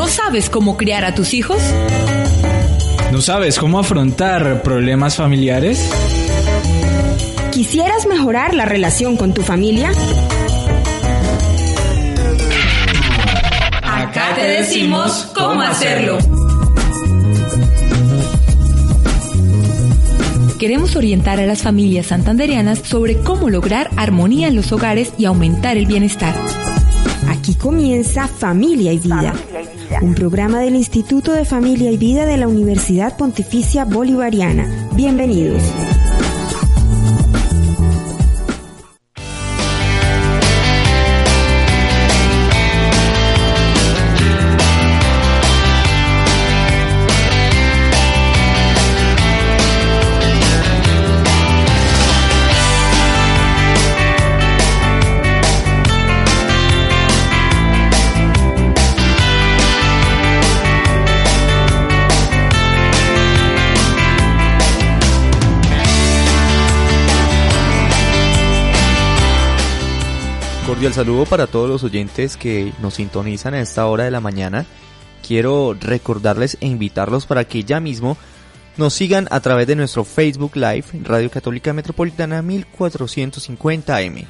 ¿No sabes cómo criar a tus hijos? ¿No sabes cómo afrontar problemas familiares? ¿Quisieras mejorar la relación con tu familia? Acá te decimos cómo hacerlo. Queremos orientar a las familias santandereanas sobre cómo lograr armonía en los hogares y aumentar el bienestar. Aquí comienza Familia y Vida, un programa del Instituto de Familia y Vida de la Universidad Pontificia Bolivariana. Bienvenidos. Cordial saludo para todos los oyentes que nos sintonizan a esta hora de la mañana. Quiero recordarles e invitarlos para que ya mismo nos sigan a través de nuestro Facebook Live Radio Católica Metropolitana 1450M.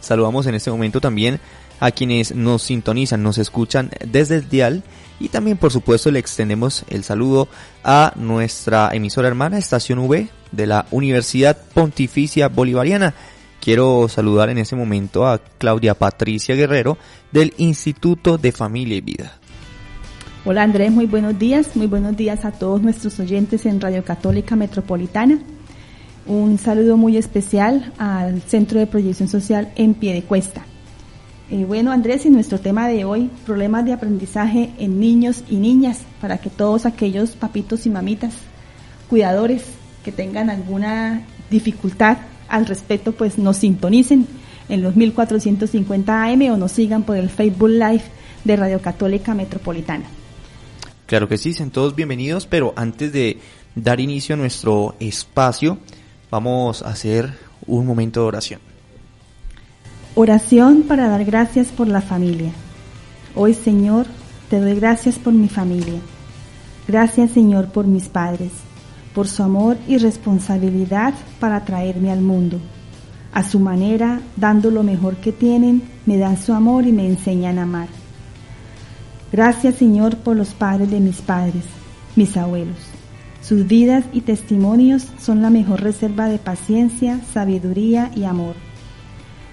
Saludamos en este momento también a quienes nos sintonizan, nos escuchan desde el dial y también por supuesto le extendemos el saludo a nuestra emisora hermana Estación V de la Universidad Pontificia Bolivariana Quiero saludar en este momento a Claudia Patricia Guerrero del Instituto de Familia y Vida. Hola Andrés, muy buenos días, muy buenos días a todos nuestros oyentes en Radio Católica Metropolitana. Un saludo muy especial al Centro de Proyección Social en Pie de Cuesta. Eh, bueno Andrés, y nuestro tema de hoy, problemas de aprendizaje en niños y niñas, para que todos aquellos papitos y mamitas, cuidadores que tengan alguna dificultad al respecto, pues nos sintonicen en los 1450 AM o nos sigan por el Facebook Live de Radio Católica Metropolitana. Claro que sí, sean todos bienvenidos, pero antes de dar inicio a nuestro espacio, vamos a hacer un momento de oración. Oración para dar gracias por la familia. Hoy, Señor, te doy gracias por mi familia. Gracias, Señor, por mis padres por su amor y responsabilidad para traerme al mundo. A su manera, dando lo mejor que tienen, me dan su amor y me enseñan a amar. Gracias Señor por los padres de mis padres, mis abuelos. Sus vidas y testimonios son la mejor reserva de paciencia, sabiduría y amor.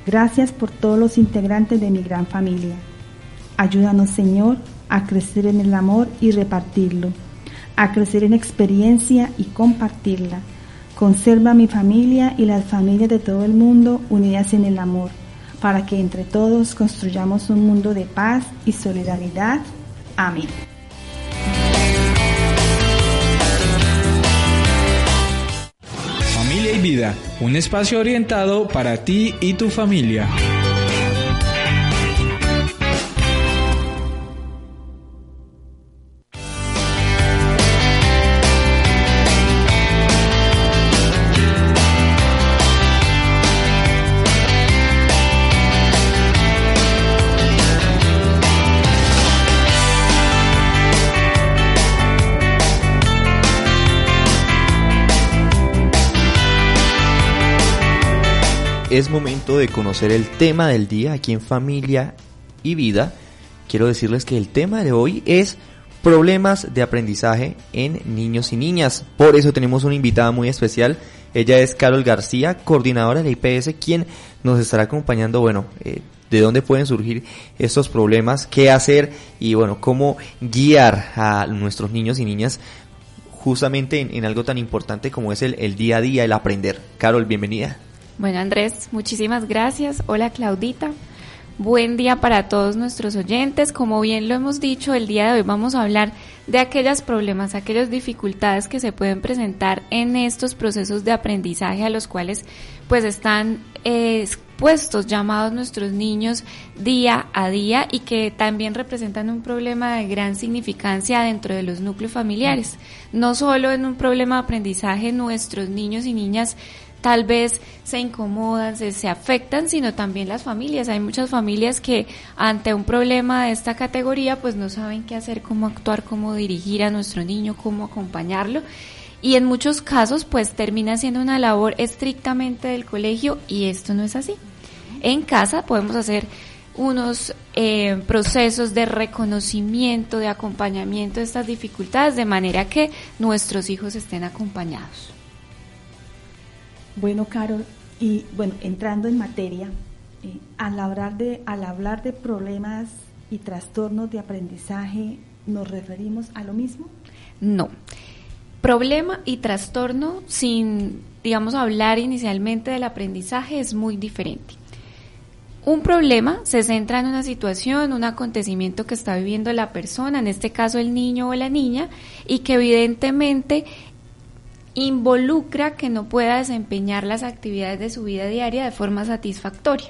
Gracias por todos los integrantes de mi gran familia. Ayúdanos Señor a crecer en el amor y repartirlo a crecer en experiencia y compartirla. Conserva mi familia y las familias de todo el mundo unidas en el amor, para que entre todos construyamos un mundo de paz y solidaridad. Amén. Familia y vida, un espacio orientado para ti y tu familia. Es momento de conocer el tema del día aquí en Familia y Vida. Quiero decirles que el tema de hoy es problemas de aprendizaje en niños y niñas. Por eso tenemos una invitada muy especial. Ella es Carol García, coordinadora de IPS, quien nos estará acompañando, bueno, eh, de dónde pueden surgir estos problemas, qué hacer y bueno, cómo guiar a nuestros niños y niñas justamente en, algo tan importante como es el día a día, el aprender. Carol, bienvenida. Bueno, Andrés, muchísimas gracias. Hola, Claudita. Buen día para todos nuestros oyentes. Como bien lo hemos dicho, el día de hoy vamos a hablar de aquellos problemas, aquellas dificultades que se pueden presentar en estos procesos de aprendizaje a los cuales pues están eh, expuestos, llamados nuestros niños día a día y que también representan un problema de gran significancia dentro de los núcleos familiares. No solo en un problema de aprendizaje, nuestros niños y niñas tal vez se incomodan, se, afectan, sino también las familias. Hay muchas familias que ante un problema de esta categoría pues no saben qué hacer, cómo actuar, cómo dirigir a nuestro niño, cómo acompañarlo. Y en muchos casos pues termina siendo una labor estrictamente del colegio y esto no es así. En casa podemos hacer unos eh, procesos de reconocimiento, de acompañamiento de estas dificultades, de manera que nuestros hijos estén acompañados. Bueno, Carol, y bueno, entrando en materia, eh, al, hablar de, al hablar de problemas y trastornos de aprendizaje, ¿nos referimos a lo mismo? No. Problema y trastorno, sin, digamos, hablar inicialmente del aprendizaje, es muy diferente. Un problema se centra en una situación, un acontecimiento que está viviendo la persona, en este caso el niño o la niña, y que evidentemente involucra que no pueda desempeñar las actividades de su vida diaria de forma satisfactoria.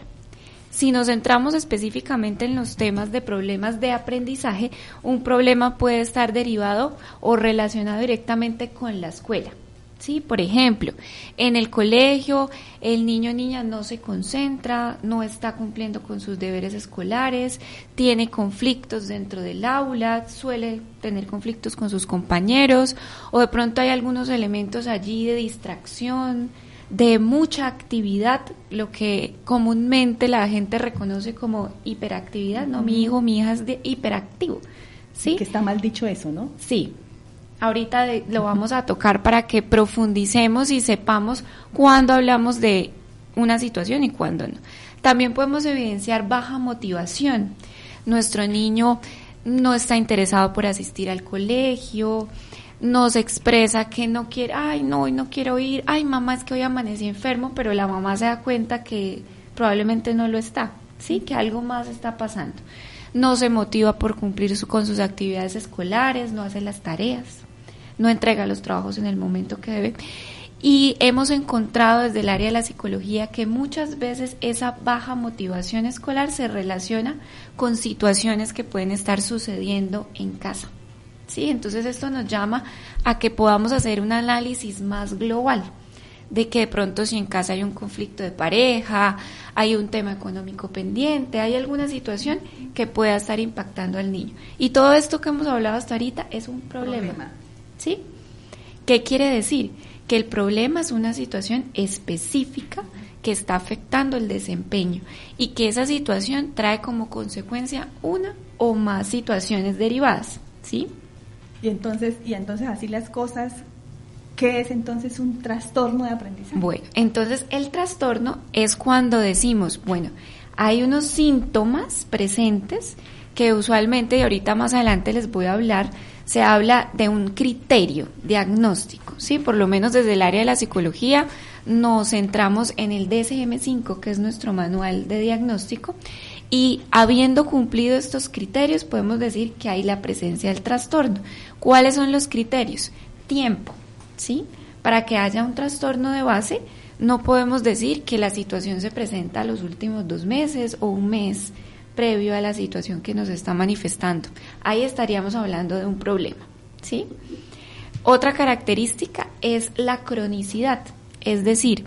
Si nos centramos específicamente en los temas de problemas de aprendizaje, un problema puede estar derivado o relacionado directamente con la escuela. ¿Sí? Por ejemplo, en el colegio el niño o niña no se concentra, no está cumpliendo con sus deberes escolares, tiene conflictos dentro del aula, suele tener conflictos con sus compañeros o de pronto hay algunos elementos allí de distracción, de mucha actividad, lo que comúnmente la gente reconoce como hiperactividad, ¿no? Mi hijo, mi hija es de hiperactivo. ¿Sí? Que está mal dicho eso, ¿no? Sí, ahorita lo vamos a tocar para que profundicemos y sepamos cuándo hablamos de una situación y cuándo no. También podemos evidenciar baja motivación. Nuestro niño no está interesado por asistir al colegio, nos expresa que no quiere, ay, no, hoy no quiero ir, ay, mamá, es que hoy amanecí enfermo, pero la mamá se da cuenta que probablemente no lo está, ¿sí? Que algo más está pasando. No se motiva por cumplir con sus actividades escolares, no hace las tareas no entrega los trabajos en el momento que debe. Y hemos encontrado desde el área de la psicología que muchas veces esa baja motivación escolar se relaciona con situaciones que pueden estar sucediendo en casa. ¿Sí? Entonces esto nos llama a que podamos hacer un análisis más global de que de pronto si en casa hay un conflicto de pareja, hay un tema económico pendiente, hay alguna situación que pueda estar impactando al niño. Y todo esto que hemos hablado hasta ahorita es un problema. ¿Sí? ¿Qué quiere decir? Que el problema es una situación específica que está afectando el desempeño y que esa situación trae como consecuencia una o más situaciones derivadas, ¿sí? Y entonces, y entonces así las cosas, ¿qué es entonces un trastorno de aprendizaje? Bueno, entonces el trastorno es cuando decimos, bueno, hay unos síntomas presentes que usualmente, y ahorita más adelante les voy a hablar, se habla de un criterio diagnóstico, ¿sí? Por lo menos desde el área de la psicología nos centramos en el DSM-5, que es nuestro manual de diagnóstico, y habiendo cumplido estos criterios podemos decir que hay la presencia del trastorno. ¿Cuáles son los criterios? Tiempo, ¿sí? Para que haya un trastorno de base, no podemos decir que la situación se presenta los últimos dos meses o un mes previo a la situación que nos está manifestando. Ahí estaríamos hablando de un problema, ¿sí? Otra característica es la cronicidad, es decir,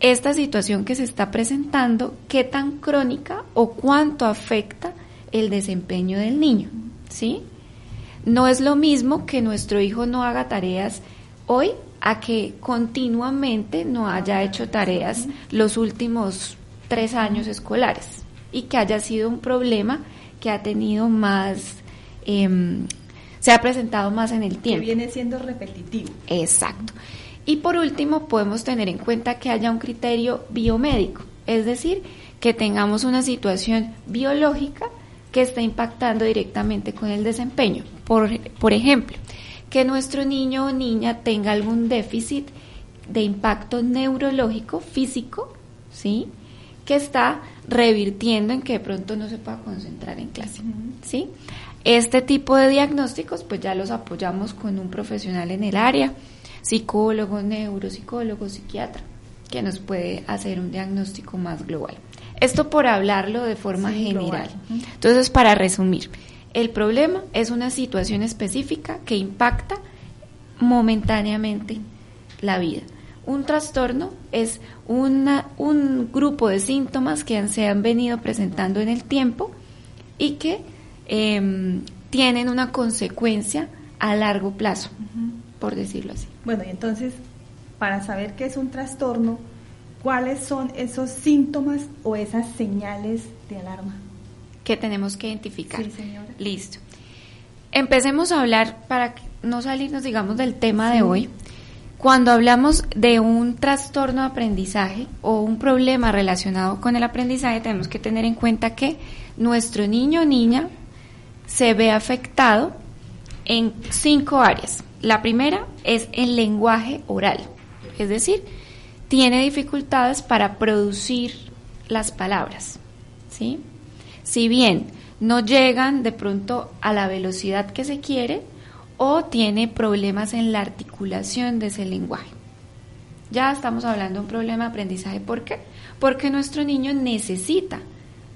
esta situación que se está presentando, qué tan crónica o cuánto afecta el desempeño del niño, ¿sí? No es lo mismo que nuestro hijo no haga tareas hoy a que continuamente no haya hecho tareas los últimos tres años escolares y que haya sido un problema que ha tenido más, em, se ha presentado más en el tiempo. Que viene siendo repetitivo. Exacto. Y por último, podemos tener en cuenta que haya un criterio biomédico, es decir, que tengamos una situación biológica que está impactando directamente con el desempeño. Por, por ejemplo, que nuestro niño o niña tenga algún déficit de impacto neurológico, físico, ¿sí? Que está revirtiendo en que de pronto no se pueda concentrar en clase, ¿sí? Este tipo de diagnósticos pues ya los apoyamos con un profesional en el área, psicólogo, neuropsicólogo, psiquiatra, que nos puede hacer un diagnóstico más global. Esto por hablarlo de forma general. Entonces, para resumir, el problema es una situación específica que impacta momentáneamente la vida. Un trastorno es una, un grupo de síntomas que se han venido presentando en el tiempo y que em, tienen una consecuencia a largo plazo, por decirlo así. Bueno, y entonces, para saber qué es un trastorno, ¿cuáles son esos síntomas o esas señales de alarma? Que tenemos que identificar. Sí, señora. Listo. Empecemos a hablar para no salirnos, digamos, del tema de hoy. Cuando hablamos de un trastorno de aprendizaje o un problema relacionado con el aprendizaje, tenemos que tener en cuenta que nuestro niño o niña se ve afectado en cinco áreas. La primera es el lenguaje oral, es decir, tiene dificultades para producir las palabras, ¿sí? Si bien no llegan de pronto a la velocidad que se quiere o tiene problemas en la articulación de ese lenguaje. Ya estamos hablando de un problema de aprendizaje. ¿Por qué? Porque nuestro niño necesita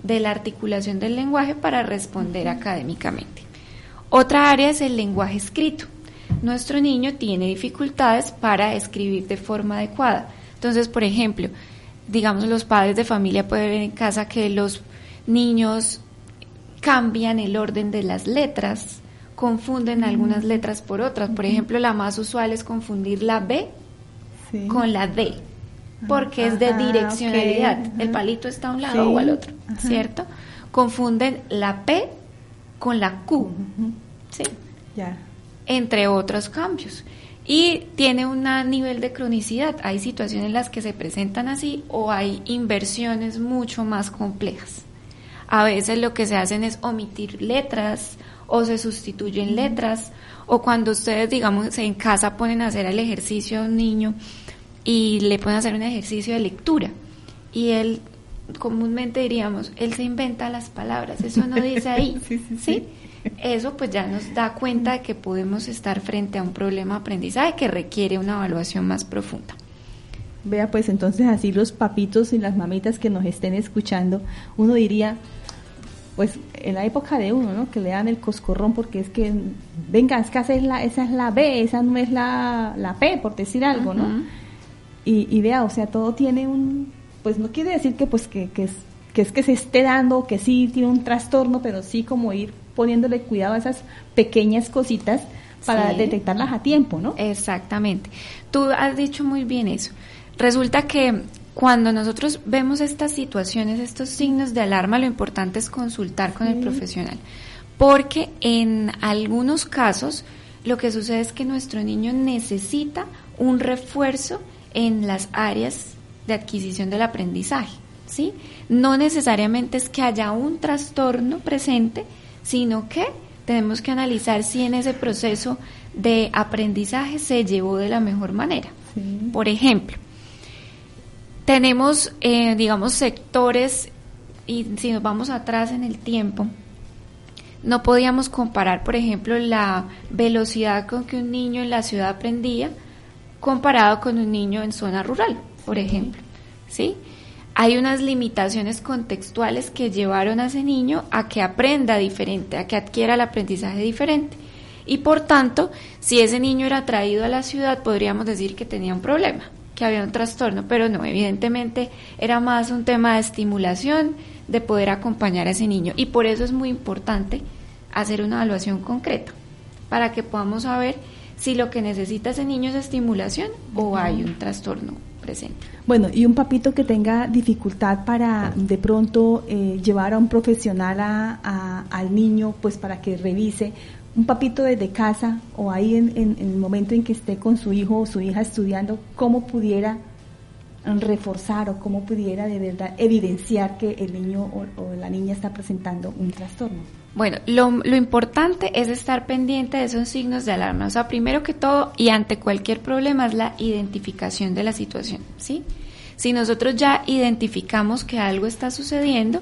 de la articulación del lenguaje para responder académicamente. Otra área es el lenguaje escrito. Nuestro niño tiene dificultades para escribir de forma adecuada. Entonces, por ejemplo, digamos los padres de familia pueden ver en casa que los niños cambian el orden de las letras, confunden algunas letras por otras. Por ejemplo, la más usual es confundir la B con la D, porque es de direccionalidad. El palito está a un lado o al otro, ¿cierto? Confunden la P con la Q, ¿sí? Ya. Entre otros cambios. Y tiene un nivel de cronicidad. Hay situaciones en las que se presentan así o hay inversiones mucho más complejas. A veces lo que se hacen es omitir letras o se sustituyen letras o cuando ustedes, digamos, en casa ponen a hacer el ejercicio a un niño y le pueden hacer un ejercicio de lectura y él comúnmente diríamos, él se inventa las palabras, eso no dice ahí, sí, Eso pues ya nos da cuenta de que podemos estar frente a un problema de aprendizaje que requiere una evaluación más profunda. Vea, pues entonces así los papitos y las mamitas que nos estén escuchando, uno diría, pues en la época de uno, ¿no? Que le dan el coscorrón porque es que, venga, es que esa es la, esa es la B, esa no es la, la P, por decir algo, ¿no? y, y, vea, o sea, todo tiene un, pues no quiere decir que pues que, que, es, que es que se esté dando, que sí tiene un trastorno, pero sí como ir poniéndole cuidado a esas pequeñas cositas para detectarlas a tiempo, ¿no? Exactamente. Tú has dicho muy bien eso. Resulta que cuando nosotros vemos estas situaciones, estos signos de alarma, lo importante es consultar con el profesional, porque en algunos casos lo que sucede es que nuestro niño necesita un refuerzo en las áreas de adquisición del aprendizaje, ¿sí? No necesariamente es que haya un trastorno presente, sino que tenemos que analizar si en ese proceso de aprendizaje se llevó de la mejor manera. Por ejemplo, tenemos, eh, digamos, sectores, y si nos vamos atrás en el tiempo, no podíamos comparar, por ejemplo, la velocidad con que un niño en la ciudad aprendía comparado con un niño en zona rural, por ejemplo. ¿Sí? Hay unas limitaciones contextuales que llevaron a ese niño a que aprenda diferente, a que adquiera el aprendizaje diferente. Y por tanto, si ese niño era traído a la ciudad, podríamos decir que tenía un problema que había un trastorno, pero no, evidentemente era más un tema de estimulación, de poder acompañar a ese niño. Y por eso es muy importante hacer una evaluación concreta, para que podamos saber si lo que necesita ese niño es estimulación o hay un trastorno presente. Bueno, y un papito que tenga dificultad para de pronto eh, llevar a un profesional a, al niño, pues para que revise, un papito desde casa o ahí en, el momento en que esté con su hijo o su hija estudiando, cómo pudiera reforzar o cómo pudiera de verdad evidenciar que el niño o, la niña está presentando un trastorno? Bueno, lo, lo, importante es estar pendiente de esos signos de alarma. O sea, primero que todo y ante cualquier problema es la identificación de la situación, ¿sí? Si nosotros ya identificamos que algo está sucediendo,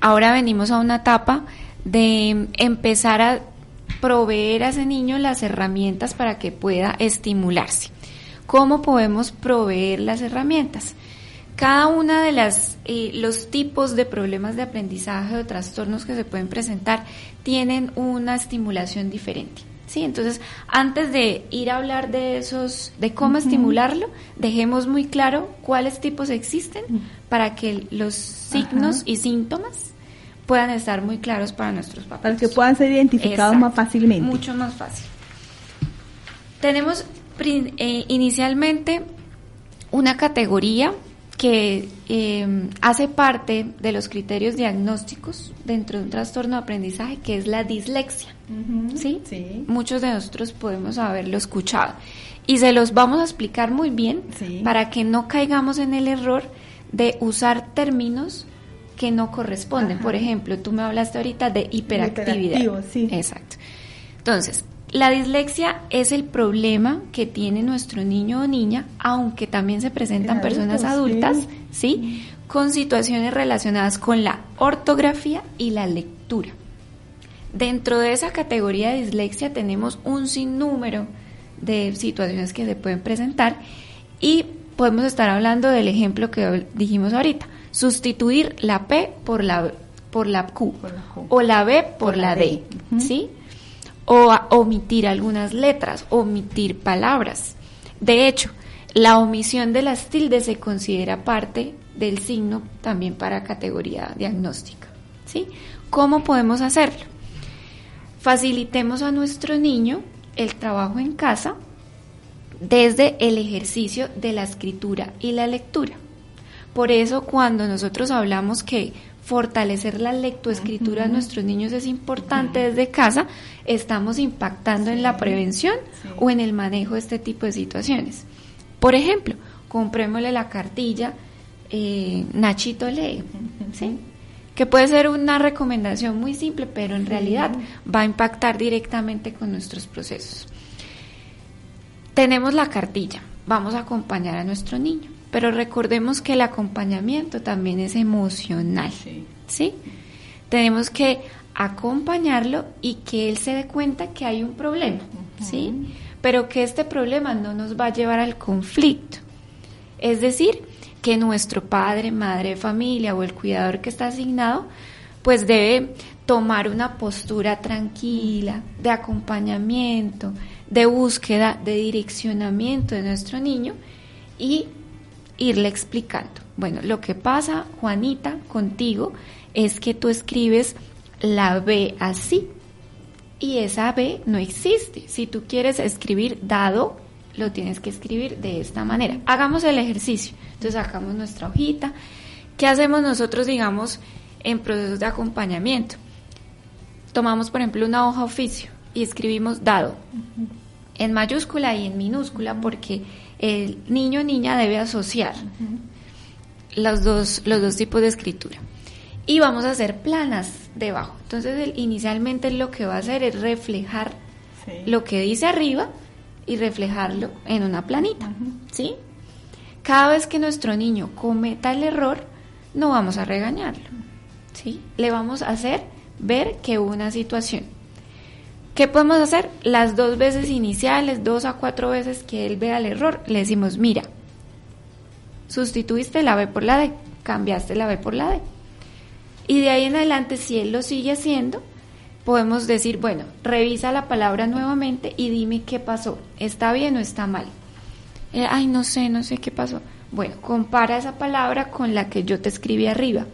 ahora venimos a una etapa de empezar a proveer a ese niño las herramientas para que pueda estimularse. ¿Cómo podemos proveer las herramientas? Cada una de las eh, los tipos de problemas de aprendizaje o trastornos que se pueden presentar tienen una estimulación diferente. Sí, entonces antes de ir a hablar de esos, de cómo estimularlo, dejemos muy claro cuáles tipos existen para que los signos y síntomas puedan estar muy claros para nuestros papás. Para que puedan ser identificados más fácilmente. Mucho más fácil. Tenemos eh, inicialmente una categoría que em, hace parte de los criterios diagnósticos dentro de un trastorno de aprendizaje, que es la dislexia. ¿sí? Muchos de nosotros podemos haberlo escuchado. Y se los vamos a explicar muy bien para que no caigamos en el error de usar términos que no corresponden. Por ejemplo, tú me hablaste ahorita de hiperactividad. Sí. Exacto. Entonces, la dislexia es el problema que tiene nuestro niño o niña, aunque también se presentan personas adultas, sí. Con situaciones relacionadas con la ortografía y la lectura. Dentro de esa categoría de dislexia tenemos un sinnúmero de situaciones que se pueden presentar y podemos estar hablando del ejemplo que dijimos ahorita, sustituir la P por la por la Q, o la B por, la, D, ¿sí? o omitir algunas letras, omitir palabras. De hecho, la omisión de las tildes se considera parte del signo también para categoría diagnóstica. ¿sí? ¿Cómo podemos hacerlo? Facilitemos a nuestro niño el trabajo en casa desde el ejercicio de la escritura y la lectura. Por eso cuando nosotros hablamos que fortalecer la lectoescritura de nuestros niños es importante desde casa, estamos impactando en la prevención o en el manejo de este tipo de situaciones. Por ejemplo, comprémosle la cartilla eh, Nachito lee, ¿sí? que puede ser una recomendación muy simple, pero en realidad va a impactar directamente con nuestros procesos. Tenemos la cartilla, vamos a acompañar a nuestro niño. Pero recordemos que el acompañamiento también es emocional, sí. Tenemos que acompañarlo y que él se dé cuenta que hay un problema, ¿sí? Pero que este problema no nos va a llevar al conflicto. Es decir, que nuestro padre, madre de familia o el cuidador que está asignado, pues debe tomar una postura tranquila, de acompañamiento, de búsqueda, de direccionamiento de nuestro niño y irle explicando. Bueno, lo que pasa, Juanita, contigo, es que tú escribes la B así y esa B no existe. Si tú quieres escribir dado, lo tienes que escribir de esta manera. Hagamos el ejercicio. Entonces sacamos nuestra hojita. ¿Qué hacemos nosotros, digamos, en procesos de acompañamiento? Tomamos, por ejemplo, una hoja oficio y escribimos dado en mayúscula y en minúscula porque el niño o niña debe asociar los, dos, los dos tipos de escritura. Y vamos a hacer planas debajo. Entonces, inicialmente lo que va a hacer es reflejar lo que dice arriba y reflejarlo en una planita. ¿Sí? Cada vez que nuestro niño cometa el error, no vamos a regañarlo. ¿Sí? Le vamos a hacer ver que hubo una situación ¿Qué podemos hacer? Las dos veces iniciales, dos a cuatro veces que él vea el error, le decimos, mira, sustituiste la B por la D, cambiaste la B por la D. Y de ahí en adelante, si él lo sigue haciendo, podemos decir, bueno, revisa la palabra nuevamente y dime qué pasó, está bien o está mal. Eh, ay, no sé, no sé qué pasó. Bueno, compara esa palabra con la que yo te escribí arriba.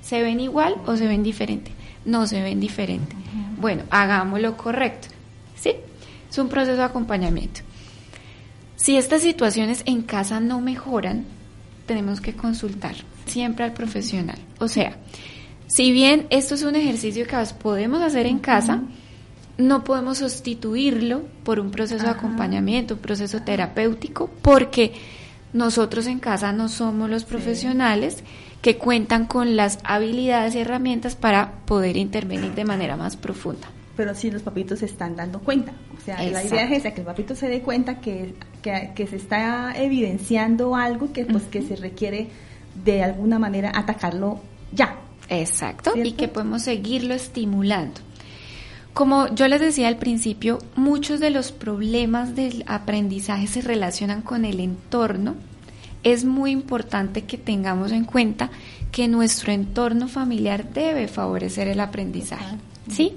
¿Se ven igual o se ven diferente? No se ven diferente. Bueno, hagámoslo correcto. ¿Sí? Es un proceso de acompañamiento. Si estas situaciones en casa no mejoran, tenemos que consultar siempre al profesional. O sea, si bien esto es un ejercicio que podemos hacer en casa, no podemos sustituirlo por un proceso de acompañamiento, un proceso terapéutico, porque nosotros en casa no somos los profesionales que cuentan con las habilidades y herramientas para poder intervenir de manera más profunda. Pero sí los papitos se están dando cuenta. O sea, la idea es esa, que el papito se dé cuenta que, que, se está evidenciando algo que, pues, que se requiere de alguna manera atacarlo ya. Exacto, y que podemos seguirlo estimulando. Como yo les decía al principio, muchos de los problemas del aprendizaje se relacionan con el entorno. Es muy importante que tengamos en cuenta que nuestro entorno familiar debe favorecer el aprendizaje, ¿sí?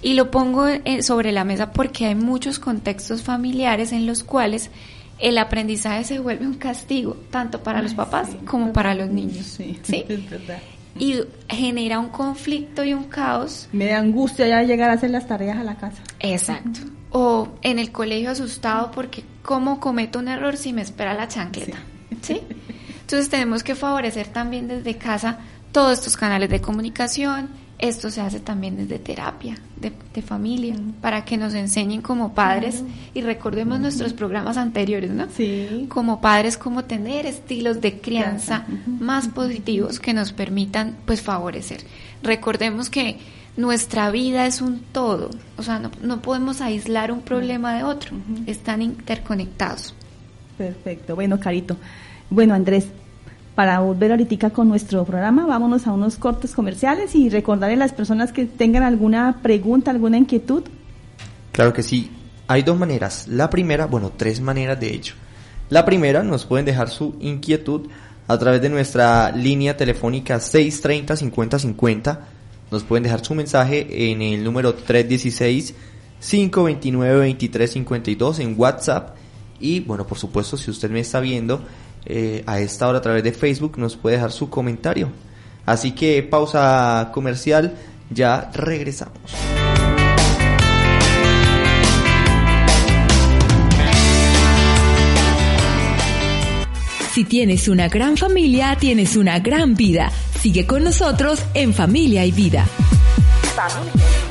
Y lo pongo eh, sobre la mesa porque hay muchos contextos familiares en los cuales el aprendizaje se vuelve un castigo, tanto para los papás como para los niños. Sí, ¿sí? es verdad y genera un conflicto y un caos. Me da angustia ya llegar a hacer las tareas a la casa. Exacto. O en el colegio asustado porque cómo cometo un error si me espera la chancleta. ¿Sí? Entonces tenemos que favorecer también desde casa todos estos canales de comunicación, esto se hace también desde terapia de, familia, para que nos enseñen como padres y recordemos nuestros programas anteriores, ¿no? Sí. Como padres, cómo tener estilos de crianza más positivos que nos permitan, pues, favorecer. Recordemos que nuestra vida es un todo, o sea, no, no podemos aislar un problema de otro, están interconectados. Perfecto, bueno, Carito. Bueno, Andrés, para volver ahorita con nuestro programa. Vámonos a unos cortes comerciales y recordarle a las personas que tengan alguna pregunta, alguna inquietud. Claro que sí. Hay dos maneras. La primera, bueno, tres maneras de hecho. La primera, nos pueden dejar su inquietud a través de nuestra línea telefónica 630-5050. Nos pueden dejar su mensaje en el número 316-529-2352 en WhatsApp. Y bueno, por supuesto, si usted me está viendo eh, a esta hora a través de Facebook nos puede dejar su comentario. Así que pausa comercial, ya regresamos. Si tienes una gran familia, tienes una gran vida. Sigue con nosotros en Familia y Vida. Familia.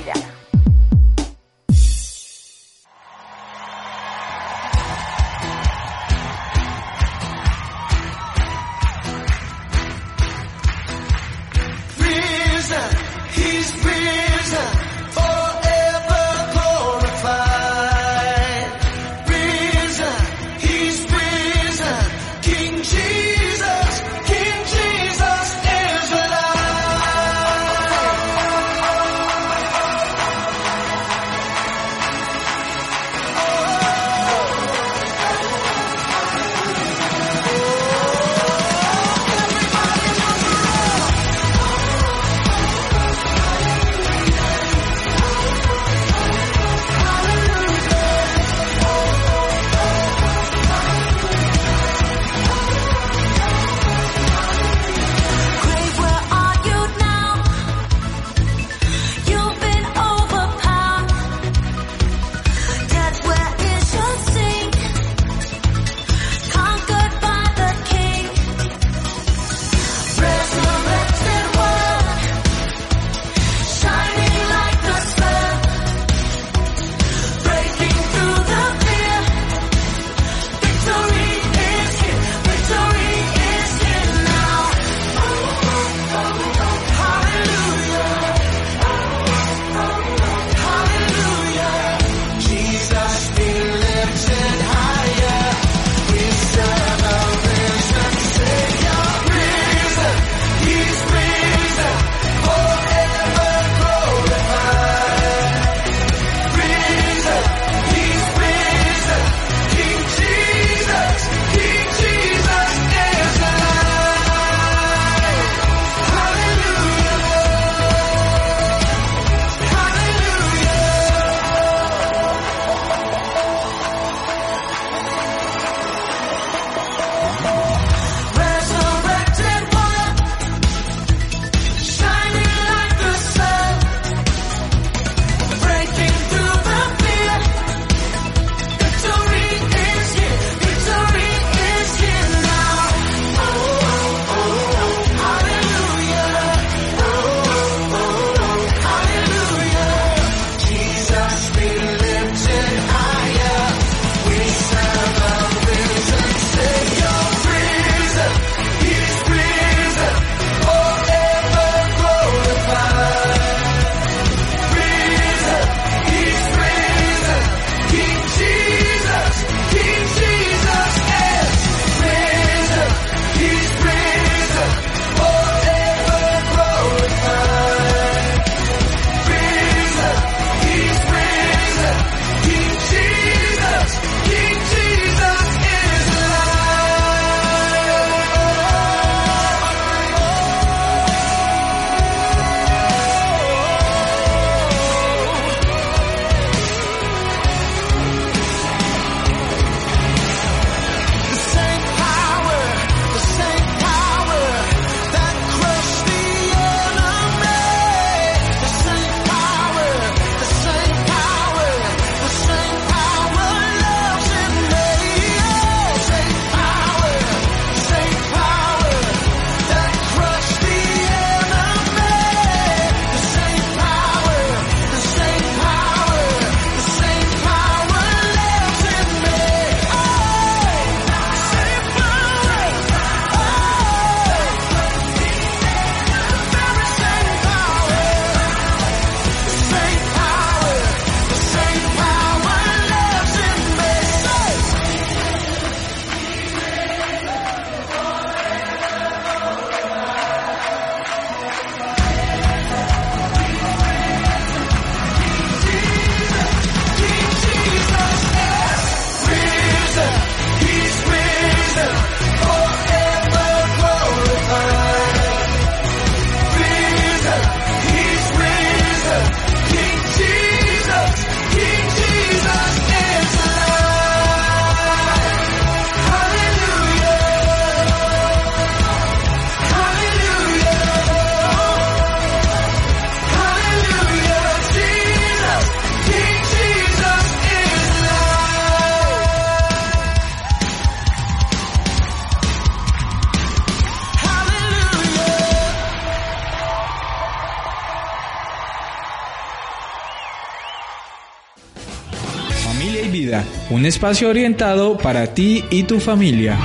Un espacio orientado para ti y tu familia.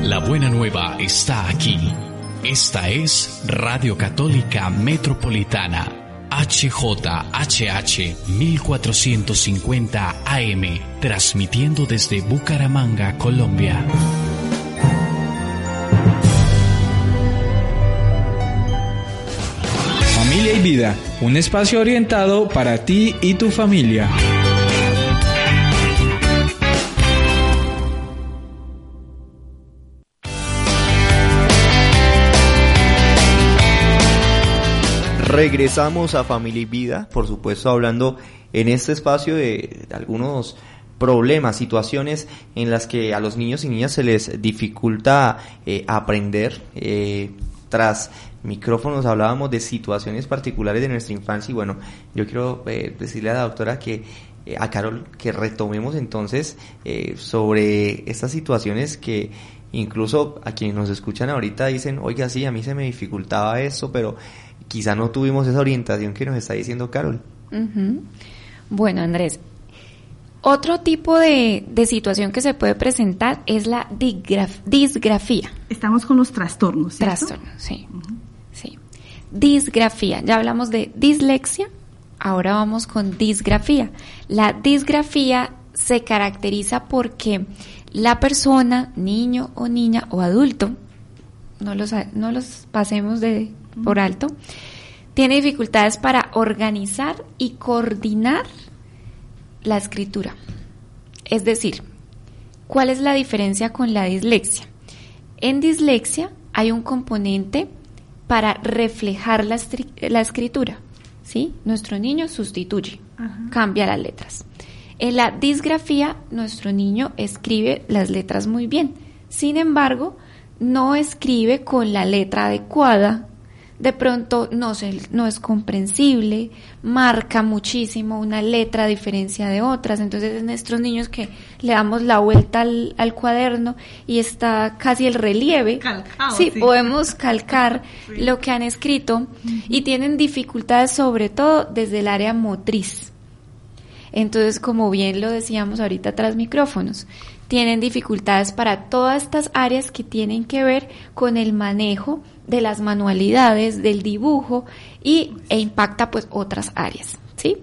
La buena nueva está aquí. Esta es Radio Católica Metropolitana, HJHH 1450 AM, transmitiendo desde Bucaramanga, Colombia. Un espacio orientado para ti y tu familia. Regresamos a Familia y Vida, por supuesto hablando en este espacio de, algunos problemas, situaciones en las que a los niños y niñas se les dificulta eh, aprender. Eh, tras micrófonos hablábamos de situaciones particulares de nuestra infancia y bueno, yo quiero eh, decirle a la doctora que a Carol que retomemos entonces sobre estas situaciones que incluso a quienes nos escuchan ahorita dicen, oiga, sí, a mí se me dificultaba eso, pero quizá no tuvimos esa orientación que nos está diciendo Carol. Bueno, Andrés, otro tipo de, situación que se puede presentar es la disgrafía. Estamos con los trastornos. ¿cierto? Trastornos, sí. sí. Disgrafía. Ya hablamos de dislexia, ahora vamos con disgrafía. La disgrafía se caracteriza porque la persona, niño o niña o adulto, no los, no los pasemos de por alto, tiene dificultades para organizar y coordinar la escritura. Es decir, ¿cuál es la diferencia con la dislexia? En dislexia hay un componente para reflejar la, escritura. ¿sí? Nuestro niño sustituye, cambia las letras. En la disgrafía, nuestro niño escribe las letras muy bien. Sin embargo, no escribe con la letra adecuada de pronto no, se, no es comprensible, marca muchísimo una letra a diferencia de otras. Entonces, en nuestros niños que le damos la vuelta al, cuaderno y está casi el relieve, sí, podemos calcar lo que han escrito y tienen dificultades sobre todo desde el área motriz. Entonces, como bien lo decíamos ahorita tras micrófonos, tienen dificultades para todas estas áreas que tienen que ver con el manejo de las manualidades, del dibujo y, e impacta pues otras áreas, ¿sí?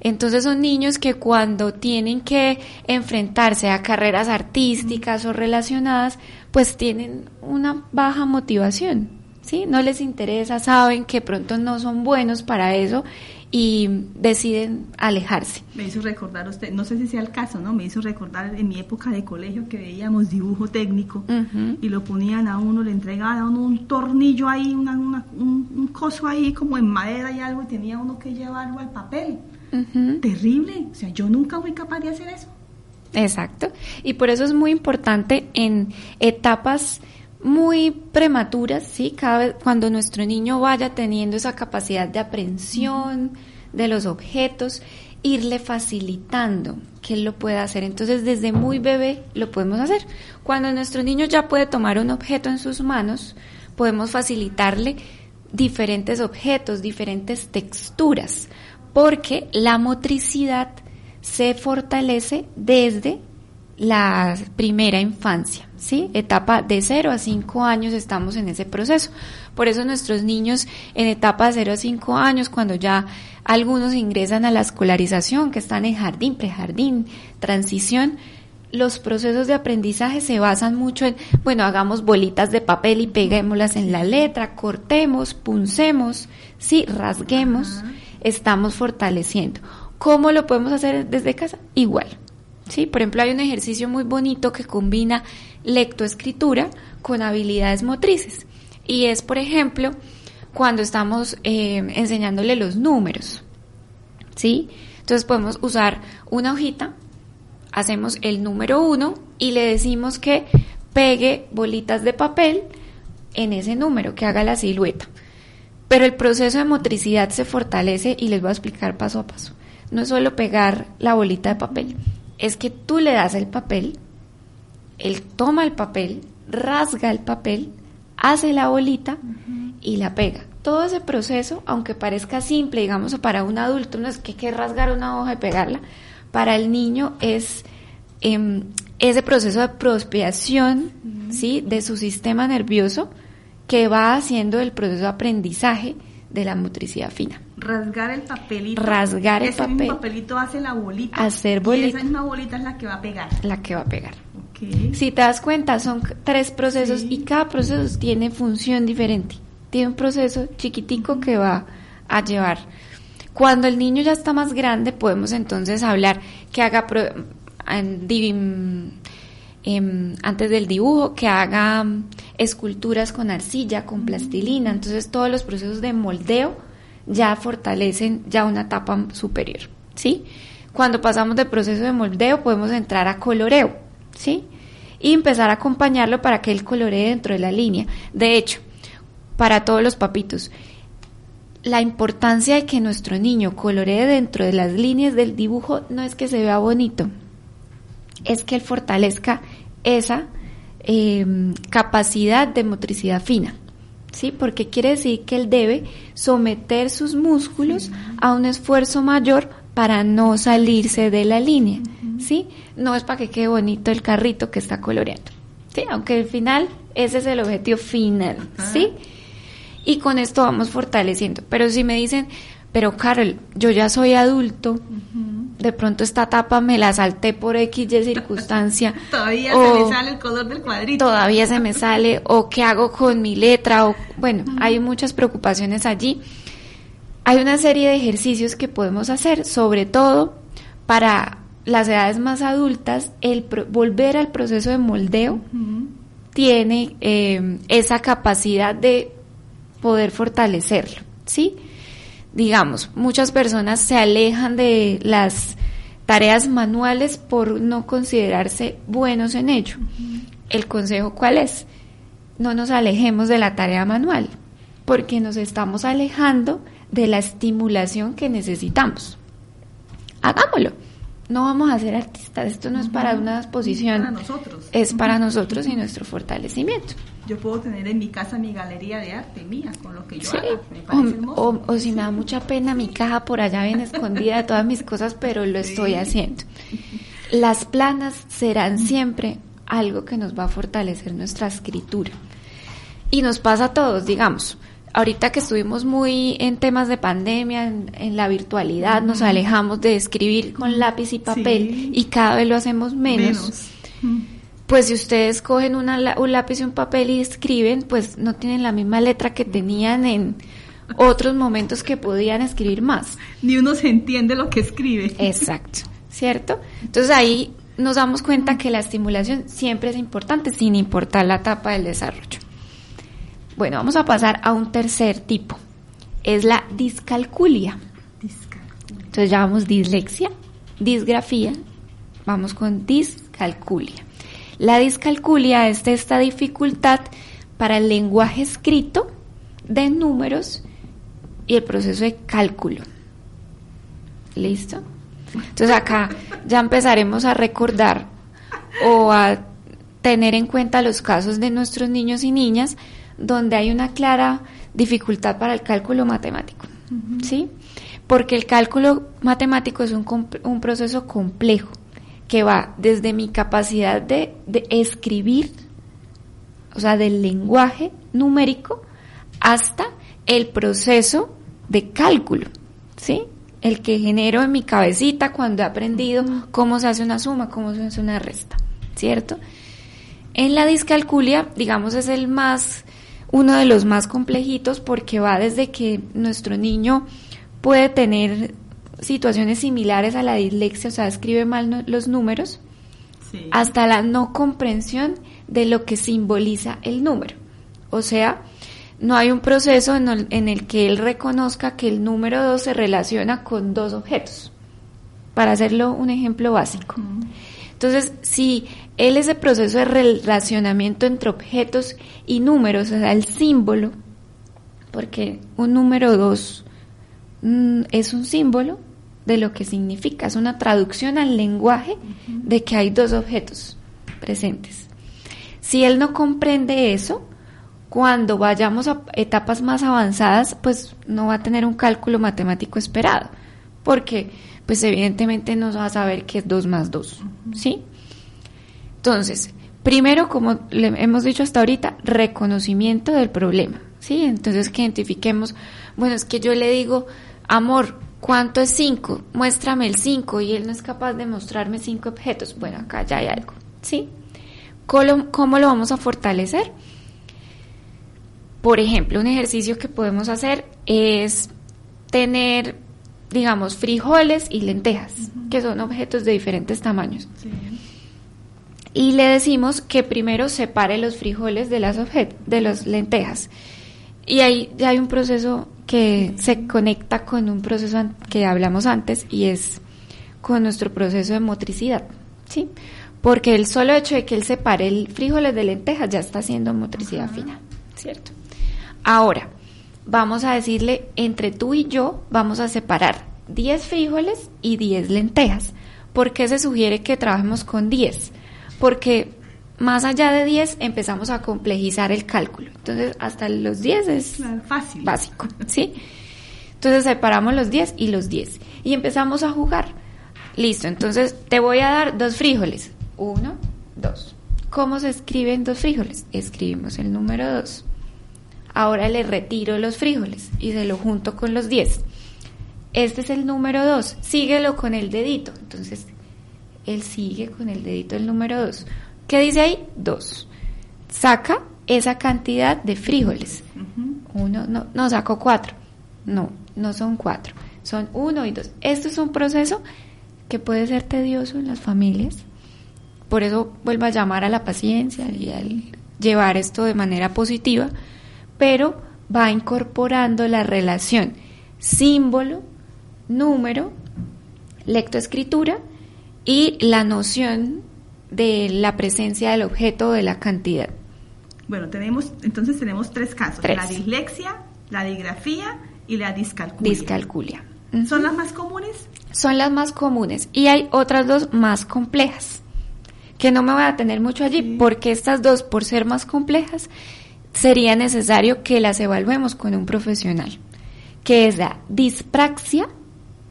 Entonces son niños que cuando tienen que enfrentarse a carreras artísticas o relacionadas, pues tienen una baja motivación, ¿sí? No les interesa, saben que pronto no son buenos para eso y deciden alejarse. Me hizo recordar usted, no sé si sea el caso, ¿no? Me hizo recordar en mi época de colegio que veíamos dibujo técnico y lo ponían a uno, le entregaban a uno un tornillo ahí, una, un, coso ahí como en madera y algo y tenía uno que llevarlo al papel. Terrible, o sea, yo nunca fui capaz de hacer eso. Exacto, y por eso es muy importante en etapas muy prematuras, ¿sí? Cada vez cuando nuestro niño vaya teniendo esa capacidad de aprehensión de los objetos, irle facilitando que él lo pueda hacer. Entonces, desde muy bebé lo podemos hacer. Cuando nuestro niño ya puede tomar un objeto en sus manos, podemos facilitarle diferentes objetos, diferentes texturas, porque la motricidad se fortalece desde la primera infancia, ¿sí? Etapa de 0 a 5 años estamos en ese proceso. Por eso nuestros niños en etapa de 0 a 5 años, cuando ya algunos ingresan a la escolarización, que están en jardín, prejardín, transición, los procesos de aprendizaje se basan mucho en, bueno, hagamos bolitas de papel y peguémoslas en la letra, cortemos, puncemos, sí, rasguemos, estamos fortaleciendo. ¿Cómo lo podemos hacer desde casa? Igual, ¿sí? Por ejemplo, hay un ejercicio muy bonito que combina lectoescritura con habilidades motrices. Y es, por ejemplo, cuando estamos eh, enseñándole los números. ¿Sí? Entonces podemos usar una hojita, hacemos el número uno y le decimos que pegue bolitas de papel en ese número, que haga la silueta. Pero el proceso de motricidad se fortalece y les voy a explicar paso a paso. No es solo pegar la bolita de papel, es que tú le das el papel, él toma el papel, rasga el papel hace la bolita y la pega. Todo ese proceso, aunque parezca simple, digamos, para un adulto, no es que hay que rasgar una hoja y pegarla, para el niño es em, ese proceso de prospiración, ¿sí? De su sistema nervioso que va haciendo el proceso de aprendizaje de la motricidad fina. Rasgar el papelito. Rasgar el ese papel. mismo papelito hace la bolita. Hacer Y bolita. esa misma bolita es la que va a pegar. La que va a pegar. Ok. Si te das cuenta, son tres procesos Sí. y cada proceso tiene función diferente. Tiene un proceso chiquitico que va a llevar. Cuando el niño ya está más grande, podemos entonces hablar que haga pro- em, antes del dibujo, que haga mm, esculturas con arcilla, con plastilina. Entonces todos los procesos de moldeo ya fortalecen ya una etapa superior, ¿sí? Cuando pasamos del proceso de moldeo podemos entrar a coloreo, ¿sí? Y empezar a acompañarlo para que él coloree dentro de la línea. De hecho, para todos los papitos, la importancia de que nuestro niño coloree dentro de las líneas del dibujo no es que se vea bonito, es que él fortalezca esa eh, capacidad de motricidad fina. ¿Sí? Porque quiere decir que él debe someter sus músculos a un esfuerzo mayor para no salirse de la línea. ¿Sí? No es para que quede bonito el carrito que está coloreando. ¿Sí? Aunque al final ese es el objetivo final. ¿Sí? Y con esto vamos fortaleciendo. Pero si me dicen, pero Carol, yo ya soy adulto, de pronto esta etapa me la salté por X y circunstancia. Todavía o se me sale el color del cuadrito. Todavía se me sale, o qué hago con mi letra, o bueno, hay muchas preocupaciones allí. Hay una serie de ejercicios que podemos hacer, sobre todo para las edades más adultas, el pro- volver al proceso de moldeo tiene eh, esa capacidad de poder fortalecerlo, ¿sí? Digamos, muchas personas se alejan de las tareas manuales por no considerarse buenos en ello. ¿El consejo cuál es? No nos alejemos de la tarea manual, porque nos estamos alejando de la estimulación que necesitamos. Hagámoslo. No vamos a ser artistas, esto no es para una exposición, Para nosotros. es para nosotros y nuestro fortalecimiento. Yo puedo tener en mi casa mi galería de arte mía, con lo que yo Sí. haga. Me parece O, hermoso. o- o si me da mucha pena mi caja por allá bien escondida de todas mis cosas, pero lo estoy haciendo. Las planas serán siempre algo que nos va a fortalecer nuestra escritura. Y nos pasa a todos, digamos. Ahorita que estuvimos muy en temas de pandemia, en, en la virtualidad, nos alejamos de escribir con lápiz y papel Sí. y cada vez lo hacemos menos. Menos. Pues si ustedes cogen una un lápiz y un papel y escriben, pues no tienen la misma letra que tenían en otros momentos que podían escribir más. Ni uno se entiende lo que escribe. Exacto, ¿cierto? Entonces ahí nos damos cuenta que la estimulación siempre es importante sin importar la etapa del desarrollo. Bueno, vamos a pasar a un tercer tipo. Es la discalculia. Entonces ya vamos dislexia, disgrafía, vamos con discalculia. La discalculia es esta dificultad para el lenguaje escrito de números y el proceso de cálculo. ¿Listo? Entonces acá ya empezaremos a recordar o a tener en cuenta los casos de nuestros niños y niñas donde hay una clara dificultad para el cálculo matemático. ¿Sí? Porque el cálculo matemático es un, un proceso complejo que va desde mi capacidad de, de escribir, o sea, del lenguaje numérico, hasta el proceso de cálculo, ¿sí? El que genero en mi cabecita cuando he aprendido cómo se hace una suma, cómo se hace una resta, ¿cierto? En la discalculia, digamos, es el más, uno de los más complejitos porque va desde que nuestro niño puede tener situaciones similares a la dislexia, o sea, escribe mal no- los números, Sí. hasta la no comprensión de lo que simboliza el número. O sea, no hay un proceso en el, en el que él reconozca que el número 2 se relaciona con dos objetos, para hacerlo un ejemplo básico. Entonces, si él ese proceso de relacionamiento entre objetos y números, o sea, el símbolo, porque un número 2 es un símbolo de lo que significa, es una traducción al lenguaje de que hay dos objetos presentes. Si él no comprende eso, cuando vayamos a etapas más avanzadas, pues no va a tener un cálculo matemático esperado, porque pues evidentemente no va a saber qué es 2 más 2, ¿sí? Entonces, primero, como le hemos dicho hasta ahorita, reconocimiento del problema, ¿sí? Entonces que identifiquemos, bueno, es que yo le digo, amor, ¿cuánto es 5? Muéstrame el 5 y él no es capaz de mostrarme 5 objetos. Bueno, acá ya hay algo, ¿sí? ¿Cómo, ¿Cómo lo vamos a fortalecer? Por ejemplo, un ejercicio que podemos hacer es tener, digamos, frijoles y lentejas, que son objetos de diferentes tamaños. Y le decimos que primero separe los frijoles de las, de las lentejas. Y ahí ya hay un proceso que se conecta con un proceso que hablamos antes y es con nuestro proceso de motricidad, ¿sí? Porque el solo hecho de que él separe el frijoles de lentejas ya está haciendo motricidad fina, ¿cierto? Ahora, vamos a decirle, entre tú y yo vamos a separar 10 frijoles y 10 lentejas. ¿Por qué se sugiere que trabajemos con 10? Porque más allá de 10 empezamos a complejizar el cálculo. Entonces, hasta los 10 es Fácil. básico, ¿sí? Entonces separamos los 10 y los 10 y empezamos a jugar. Listo, entonces te voy a dar dos frijoles. Uno, dos. ¿Cómo se escriben dos frijoles? Escribimos el número 2. Ahora le retiro los frijoles y se lo junto con los 10. Este es el número 2. Síguelo con el dedito. Entonces, él sigue con el dedito el número 2. ¿Qué dice ahí? 2. Saca esa cantidad de frijoles. Uno, no, no, saco 4. No, no son 4. Son 1 y 2. Esto es un proceso que puede ser tedioso en las familias. Por eso vuelvo a llamar a la paciencia y al llevar esto de manera positiva pero va incorporando la relación símbolo, número, lectoescritura y la noción de la presencia del objeto o de la cantidad. Bueno, tenemos entonces tenemos tres casos, la dislexia, la digrafía y la discalculia. Discalculia. ¿Son las más comunes? Son las más comunes y hay otras dos más complejas, que no me voy a tener mucho allí, porque estas dos, por ser más complejas, sería necesario que las evaluemos con un profesional, que es la dispraxia,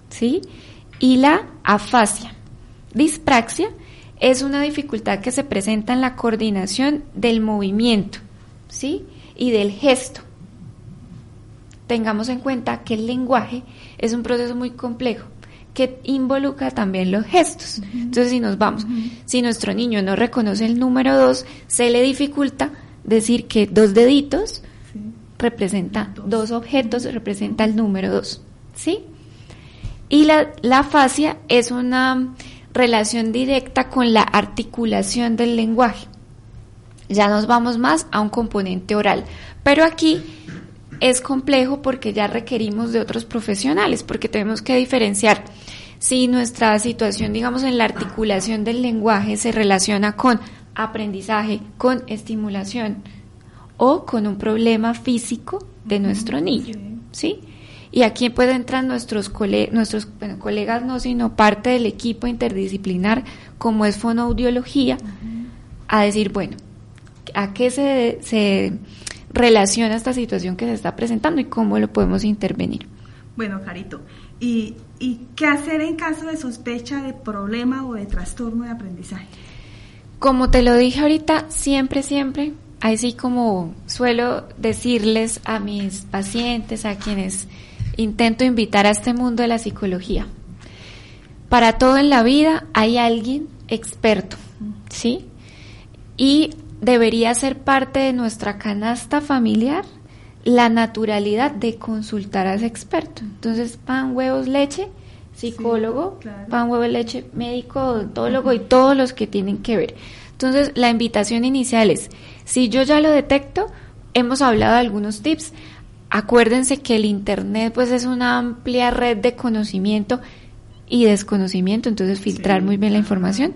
¿sí? Y la afasia. Dispraxia es una dificultad que se presenta en la coordinación del movimiento, ¿sí? Y del gesto. Tengamos en cuenta que el lenguaje es un proceso muy complejo que involucra también los gestos. Entonces, si nos vamos, si nuestro niño no reconoce el número 2, se le dificulta decir que dos deditos representa dos. objetos, representa el número dos, ¿sí? Y la, la fascia es una relación directa con la articulación del lenguaje. Ya nos vamos más a un componente oral, pero aquí es complejo porque ya requerimos de otros profesionales, porque tenemos que diferenciar si nuestra situación, digamos, en la articulación del lenguaje se relaciona con aprendizaje con estimulación o con un problema físico de nuestro niño, ¿sí? Y aquí pueden entrar nuestros, nuestros colegas, no, sino parte del equipo interdisciplinar, como es fonoaudiología, a decir, bueno, ¿a qué se, se relaciona esta situación que se está presentando y cómo lo podemos intervenir? Bueno, Carito, ¿y, ¿y qué hacer en caso de sospecha de problema o de trastorno de aprendizaje? Como te lo dije ahorita, siempre, siempre, así como suelo decirles a mis pacientes, a quienes intento invitar a este mundo de la psicología, para todo en la vida hay alguien experto, ¿sí? Y debería ser parte de nuestra canasta familiar la naturalidad de consultar a ese experto. Entonces, pan, huevos, leche, psicólogo, pan, huevo, leche, médico, odontólogo y todos los que tienen que ver. Entonces, la invitación inicial es, si yo ya lo detecto, hemos hablado de algunos tips. Acuérdense que el Internet pues es una amplia red de conocimiento y desconocimiento, entonces filtrar muy bien la información.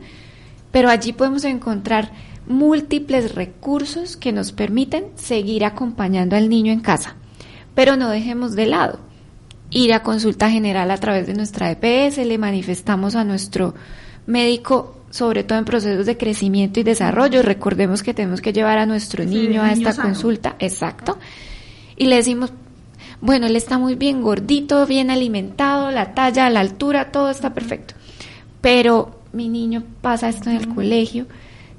Pero allí podemos encontrar múltiples recursos que nos permiten seguir acompañando al niño en casa. Pero no dejemos de lado ir a consulta general a través de nuestra EPS, le manifestamos a nuestro médico sobre todo en procesos de crecimiento y desarrollo. Recordemos que tenemos que llevar a nuestro niño a esta consulta, exacto. Y le decimos, bueno, él está muy bien gordito, bien alimentado, la talla, la altura, todo está perfecto. Pero mi niño pasa esto en el colegio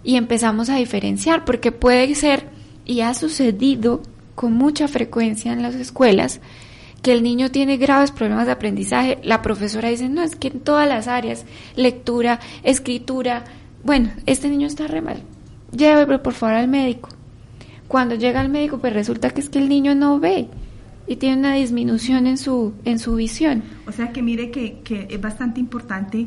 y empezamos a diferenciar, porque puede ser, y ha sucedido con mucha frecuencia en las escuelas, que el niño tiene graves problemas de aprendizaje, la profesora dice, no, es que en todas las áreas, lectura, escritura, bueno, este niño está re mal, llévelo por favor al médico. Cuando llega al médico, pues resulta que es que el niño no ve y tiene una disminución en su, en su visión. O sea que mire que, que es bastante importante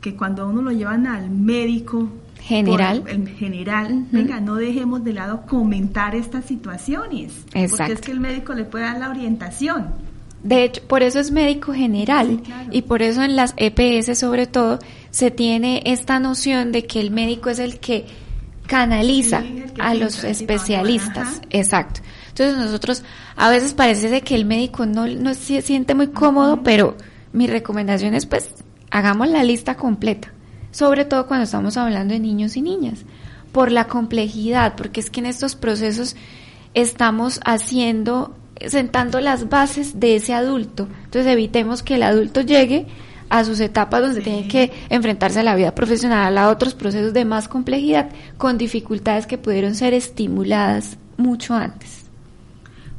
que cuando uno lo llevan al médico general, en general, venga, no dejemos de lado comentar estas situaciones, Exacto. porque es que el médico le puede dar la orientación. De hecho, por eso es médico general y por eso en las EPS sobre todo se tiene esta noción de que el médico es el que canaliza a los especialistas. Exacto. Entonces nosotros a veces parece de que el médico no, no se siente muy cómodo, pero mi recomendación es pues hagamos la lista completa, sobre todo cuando estamos hablando de niños y niñas, por la complejidad, porque es que en estos procesos estamos haciendo, sentando las bases de ese adulto. Entonces evitemos que el adulto llegue a sus etapas donde tiene que enfrentarse a la vida profesional, a otros procesos de más complejidad, con dificultades que pudieron ser estimuladas mucho antes.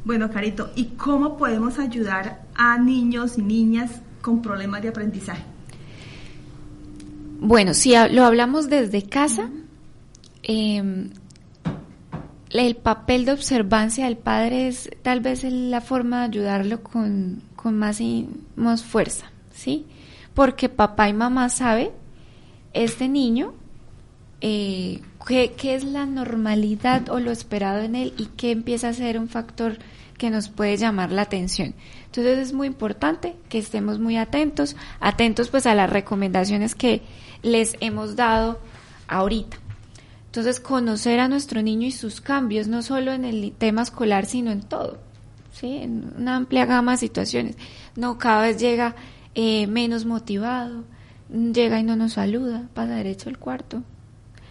Bueno, Carito, ¿y cómo podemos ayudar a niños y niñas con problemas de aprendizaje? Bueno, si lo hablamos desde casa, em, el papel de observancia del padre es tal vez la forma de ayudarlo con, más, y, más fuerza, ¿sí? Porque papá y mamá saben, este niño, eh, qué, qué es la normalidad o lo esperado en él y qué empieza a ser un factor que nos puede llamar la atención. Entonces es muy importante que estemos muy atentos, atentos pues a las recomendaciones que les hemos dado ahorita. Entonces, conocer a nuestro niño y sus cambios, no solo en el tema escolar, sino en todo, ¿sí? En una amplia gama de situaciones. No, cada vez llega eh, menos motivado, llega y no nos saluda, pasa derecho al cuarto.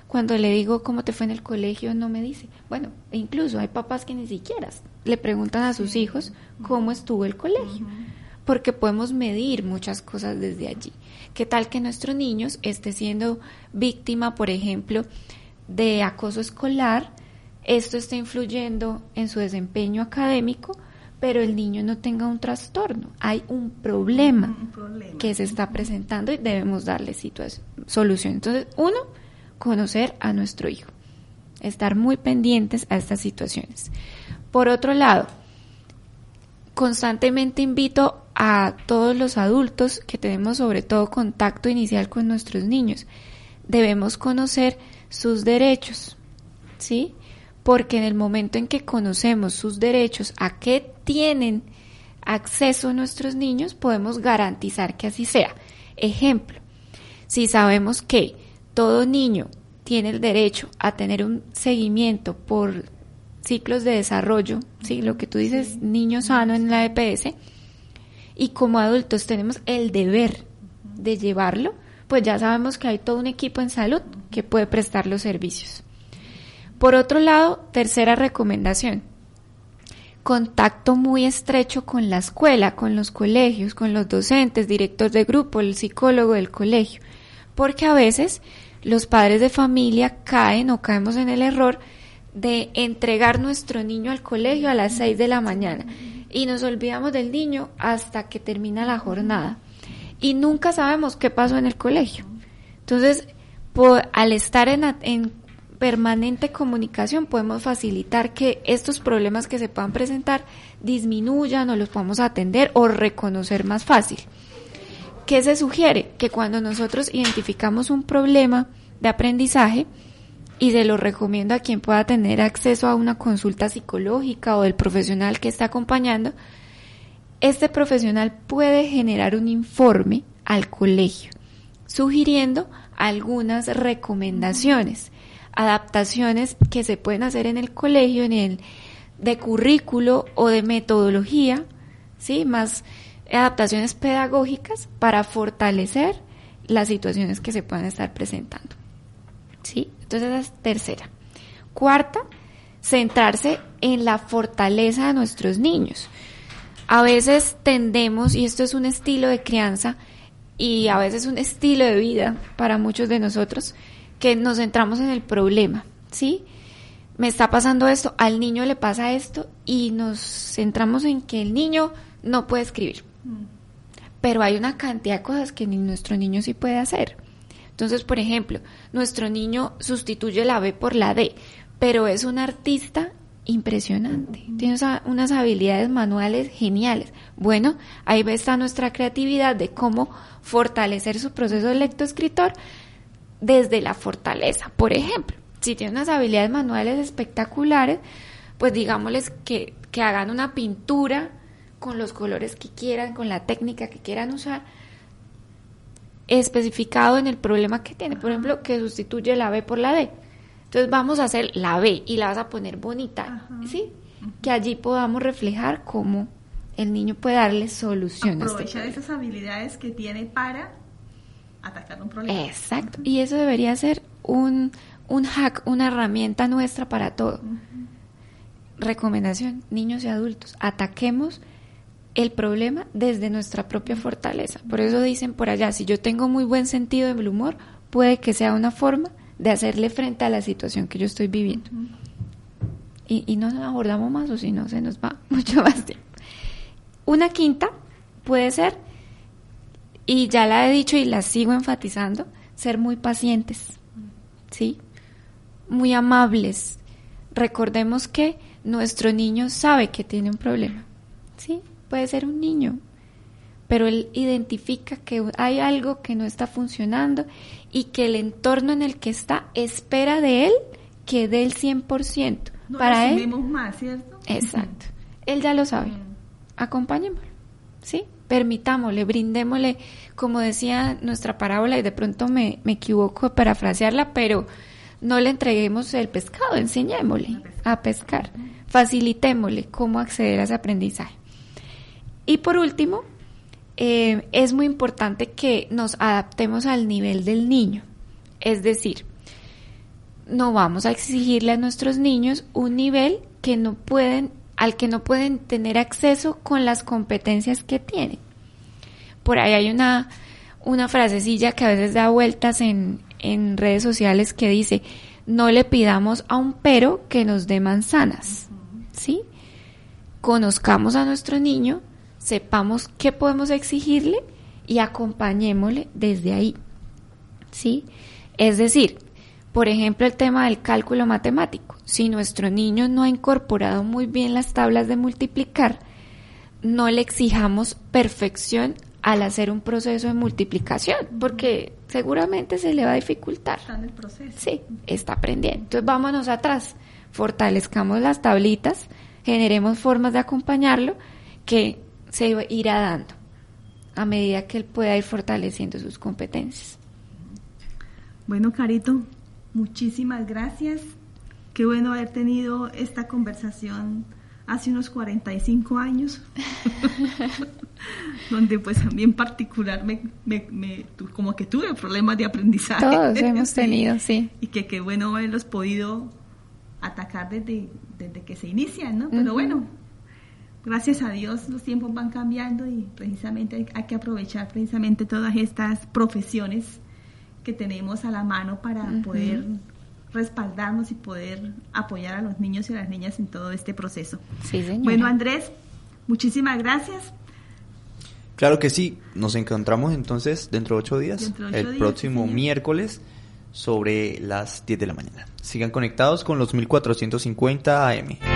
Cuando le digo cómo te fue en el colegio, no me dice. Bueno, e incluso hay papás que ni siquiera le preguntan a sus hijos cómo estuvo el colegio porque podemos medir muchas cosas desde allí. ¿Qué tal que nuestro niño esté siendo víctima, por ejemplo, de acoso escolar? Esto está influyendo en su desempeño académico, pero el niño no tenga un trastorno. Hay un problema, que se está presentando y debemos darle solución. Entonces, uno, conocer a nuestro hijo, estar muy pendientes a estas situaciones. Por otro lado, constantemente invito a todos los adultos que tenemos sobre todo contacto inicial con nuestros niños. Debemos conocer sus derechos, ¿sí? Porque en el momento en que conocemos sus derechos, a qué tienen acceso nuestros niños, podemos garantizar que así sea. Ejemplo, si sabemos que todo niño tiene el derecho a tener un seguimiento por ciclos de desarrollo, ¿sí? lo que tú dices, niño sano en la EPS, y como adultos tenemos el deber de llevarlo, pues ya sabemos que hay todo un equipo en salud que puede prestar los servicios. Por otro lado, tercera recomendación, contacto muy estrecho con la escuela, con los colegios, con los docentes, director de grupo, el psicólogo del colegio, porque a veces los padres de familia caen o caemos en el error de entregar nuestro niño al colegio a las 6 de la mañana. Y nos olvidamos del niño hasta que termina la jornada. Y nunca sabemos qué pasó en el colegio. Entonces, al estar en, en permanente comunicación podemos facilitar que estos problemas que se puedan presentar disminuyan o los podamos atender o reconocer más fácil. ¿Qué se sugiere? Que cuando nosotros identificamos un problema de aprendizaje, y se lo recomiendo a quien pueda tener acceso a una consulta psicológica o del profesional que está acompañando, este profesional puede generar un informe al colegio sugiriendo algunas recomendaciones, adaptaciones que se pueden hacer en el colegio, en el de currículo o de metodología, ¿sí? Más adaptaciones pedagógicas para fortalecer las situaciones que se puedan estar presentando. ¿Sí? Entonces esa es tercera. Cuarta, centrarse en la fortaleza de nuestros niños. A veces tendemos, y esto es un estilo de crianza y a veces un estilo de vida para muchos de nosotros, que nos centramos en el problema, ¿sí? Me está pasando esto, al niño le pasa esto y nos centramos en que el niño no puede escribir. Pero hay una cantidad de cosas que nuestro niño sí puede hacer. Entonces, por ejemplo, nuestro niño sustituye la B por la D, pero es un artista impresionante. Tiene unas habilidades manuales geniales. Bueno, ahí está nuestra creatividad de cómo fortalecer su proceso de lectoescritor desde la fortaleza. Por ejemplo, si tiene unas habilidades manuales espectaculares, pues digámosles que, que hagan una pintura con los colores que quieran, con la técnica que quieran usar, especificado en el problema que tiene. Por ejemplo, que sustituye la B por la D. Entonces vamos a hacer la B y la vas a poner bonita, ¿sí? Que allí podamos reflejar cómo el niño puede darle solución a este esas habilidades que tiene para atacar un problema. Exacto. Y eso debería ser un, un hack, una herramienta nuestra para todo. Recomendación, niños y adultos, ataquemos el problema desde nuestra propia fortaleza. Por eso dicen por allá, si yo tengo muy buen sentido del humor, puede que sea una forma de hacerle frente a la situación que yo estoy viviendo. y, y, no nos abordamos más o si no se nos va mucho más tiempo. Una quinta puede ser, y ya la he dicho y la sigo enfatizando, ser muy pacientes, ¿sí? Muy amables. Recordemos que nuestro niño sabe que tiene un problema, ¿sí? puede ser un niño, pero él identifica que hay algo que no está funcionando y que el entorno en el que está espera de él que dé el 100%. No Para él. más, ¿cierto? Exacto. Él ya lo sabe. Acompáñemoslo. ¿Sí? Permitámosle, brindémosle, como decía nuestra parábola, y de pronto me, me equivoco para parafrasearla, pero no le entreguemos el pescado, enseñémosle a pescar. Facilitémosle cómo acceder a ese aprendizaje. Y por último, eh, es muy importante que nos adaptemos al nivel del niño. Es decir, no vamos a exigirle a nuestros niños un nivel que no pueden, al que no pueden tener acceso con las competencias que tienen. Por ahí hay una, una frasecilla que a veces da vueltas en, en redes sociales que dice, no le pidamos a un pero que nos dé manzanas. ¿Sí? Conozcamos a nuestro niño, sepamos qué podemos exigirle y acompañémosle desde ahí. ¿Sí? Es decir, por ejemplo, el tema del cálculo matemático. Si nuestro niño no ha incorporado muy bien las tablas de multiplicar, no le exijamos perfección al hacer un proceso de multiplicación, porque seguramente se le va a dificultar. Está en el proceso. Sí, está aprendiendo. Entonces vámonos atrás, fortalezcamos las tablitas, generemos formas de acompañarlo que se irá dando a medida que él pueda ir fortaleciendo sus competencias. Bueno, Carito, muchísimas gracias. Qué bueno haber tenido esta conversación hace unos 45 años, donde pues a mí en particular me, me, como que tuve problemas de aprendizaje. Todos hemos tenido, sí. Y que qué bueno haberlos podido atacar desde, desde que se inician, ¿no? Pero bueno, gracias a Dios los tiempos van cambiando y precisamente hay, que aprovechar precisamente todas estas profesiones que tenemos a la mano para poder respaldarnos y poder apoyar a los niños y a las niñas en todo este proceso. Sí, Bueno, Andrés, muchísimas gracias. Claro que sí, nos encontramos entonces dentro de ocho días, el próximo miércoles sobre las 10 de la mañana. Sigan conectados con los 1450 AM.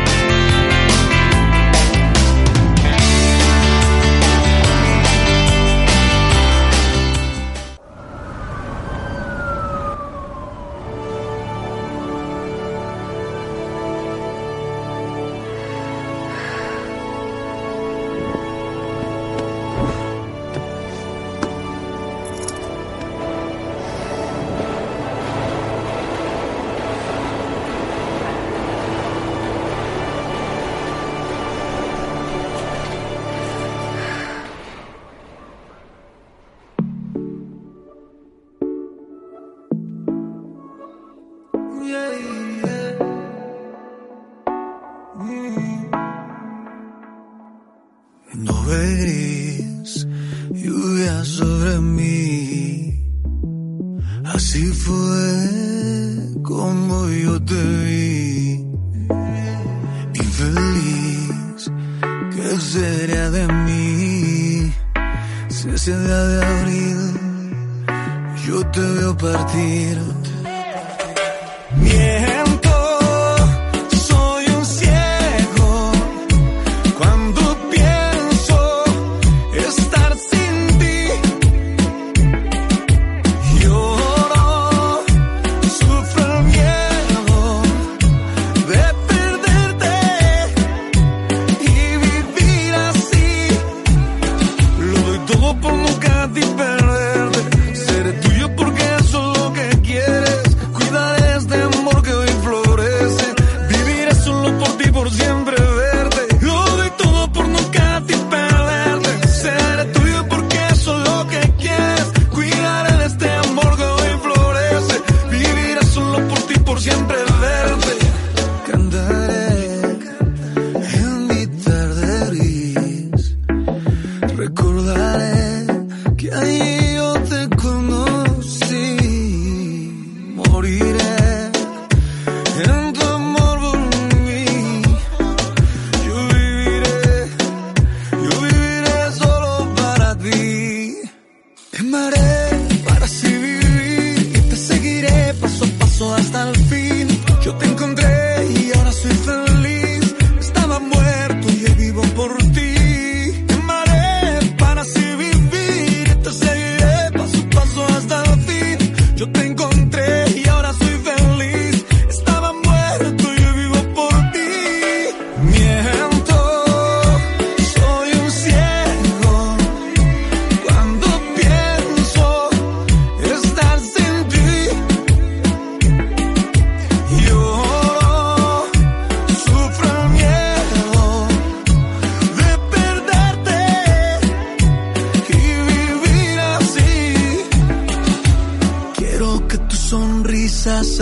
Gracias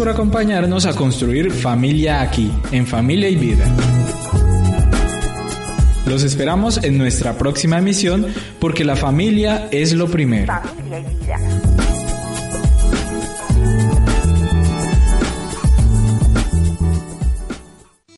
por acompañarnos a construir familia aquí, en Familia y Vida. Los esperamos en nuestra próxima emisión porque la familia es lo primero.